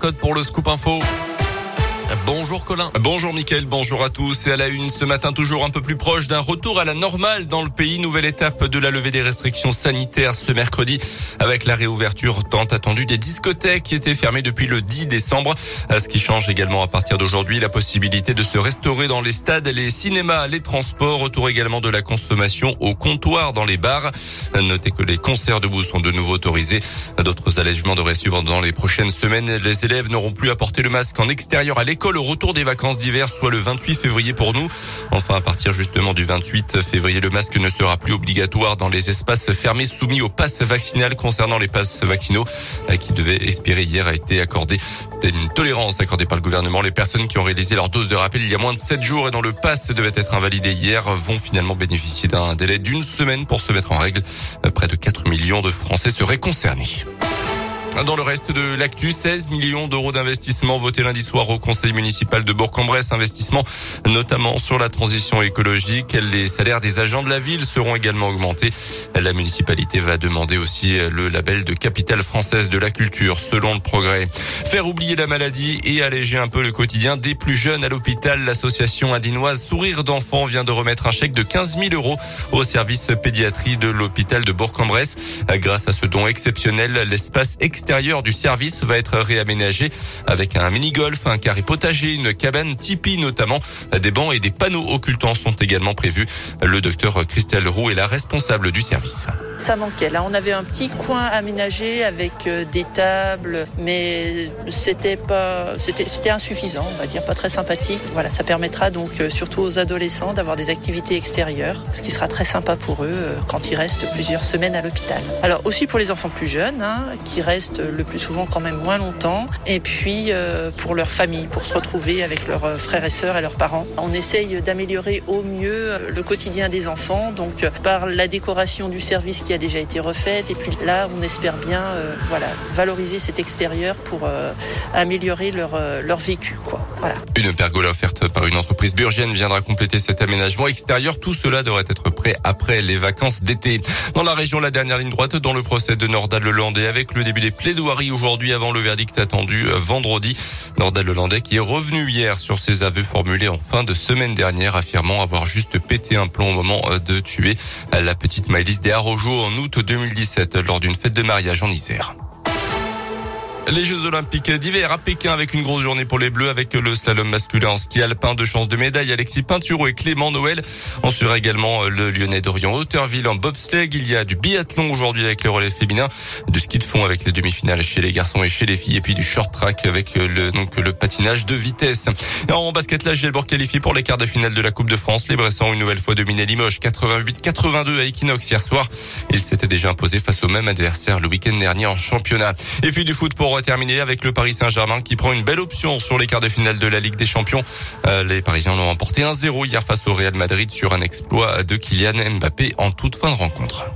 Cotte pour le Scoop Info. Bonjour Colin. Bonjour Mickaël, bonjour à tous. Et à la une ce matin, toujours un peu plus proche d'un retour à la normale dans le pays. Nouvelle étape de la levée des restrictions sanitaires ce mercredi avec la réouverture tant attendue des discothèques qui étaient fermées depuis le 10 décembre. Ce qui change également à partir d'aujourd'hui, la possibilité de se restaurer dans les stades, les cinémas, les transports. Retour également de la consommation au comptoir dans les bars. Notez que les concerts debout sont de nouveau autorisés. D'autres allègements devraient suivre dans les prochaines semaines. Les élèves n'auront plus à porter le masque en extérieur à l'école l'école au retour des vacances d'hiver, soit le 28 février pour nous. Enfin, à partir justement du 28 février, le masque ne sera plus obligatoire dans les espaces fermés soumis au pass vaccinal concernant les passes vaccinaux euh, qui devaient expirer hier a été accordé une tolérance accordée par le gouvernement. Les personnes qui ont réalisé leur dose de rappel il y a moins de 7 jours et dont le pass devait être invalidé hier vont finalement bénéficier d'un délai d'une semaine pour se mettre en règle. Euh, près de 4 millions de Français seraient concernés. Dans le reste de l'actu, 16 millions d'euros d'investissement votés lundi soir au conseil municipal de Bourg-en-Bresse. Investissement notamment sur la transition écologique. Les salaires des agents de la ville seront également augmentés. La municipalité va demander aussi le label de capitale française de la culture selon le progrès. Faire oublier la maladie et alléger un peu le quotidien des plus jeunes à l'hôpital. L'association indinoise Sourire d'enfants vient de remettre un chèque de 15 000 euros au service pédiatrie de l'hôpital de Bourg-en-Bresse. Grâce à ce don exceptionnel, l'espace extérieur du service va être réaménagé avec un mini-golf, un carré potager, une cabane tipi notamment. Des bancs et des panneaux occultants sont également prévus. Le docteur Christelle Roux est la responsable du service. Ça manquait. Là, on avait un petit coin aménagé avec euh, des tables, mais c'était pas, c'était, insuffisant, on va dire, pas très sympathique. Voilà, ça permettra donc euh, surtout aux adolescents d'avoir des activités extérieures, ce qui sera très sympa pour eux euh, quand ils restent plusieurs semaines à l'hôpital. Alors aussi pour les enfants plus jeunes, hein, qui restent le plus souvent quand même moins longtemps, et puis pour leur famille, pour se retrouver avec leurs frères et sœurs et leurs parents. On essaye d'améliorer au mieux le quotidien des enfants, donc par la décoration du service qui a déjà été refaite. Et puis là, on espère bien euh, voilà, valoriser cet extérieur pour euh, améliorer leur, euh, leur vécu. Quoi. Voilà. Une pergola offerte par une entreprise burgienne viendra compléter cet aménagement extérieur. Tout cela devrait être prêt après les vacances d'été. Dans la région, la dernière ligne droite dans le procès de Nordal Lelandais avec le début des plaidoiries aujourd'hui avant le verdict attendu vendredi. Nordal Lelandais qui est revenu hier sur ses aveux formulés en fin de semaine dernière affirmant avoir juste pété un plomb au moment de tuer la petite Maëlys des en août 2017 lors d'une fête de mariage en Isère. Les Jeux Olympiques d'hiver à Pékin avec une grosse journée pour les Bleus avec le slalom masculin en ski alpin de chance de médaille Alexis Pinturo et Clément Noël. On suivra également le Lyonnais d'Orient Hauteurville en bobsleigh. Il y a du biathlon aujourd'hui avec le relais féminin, du ski de fond avec les demi-finales chez les garçons et chez les filles et puis du short track avec le donc le patinage de vitesse. En basket là, Gielbourg qualifié pour les quarts de finale de la Coupe de France. Les Bressans ont une nouvelle fois dominé Limoges 88-82 à Equinox hier soir. Ils s'étaient déjà imposés face au même adversaire le week-end dernier en championnat. Et puis du foot pour terminé avec le Paris Saint-Germain qui prend une belle option sur les quarts de finale de la Ligue des Champions. Euh, les Parisiens ont remporté 1-0 hier face au Real Madrid sur un exploit de Kylian Mbappé en toute fin de rencontre.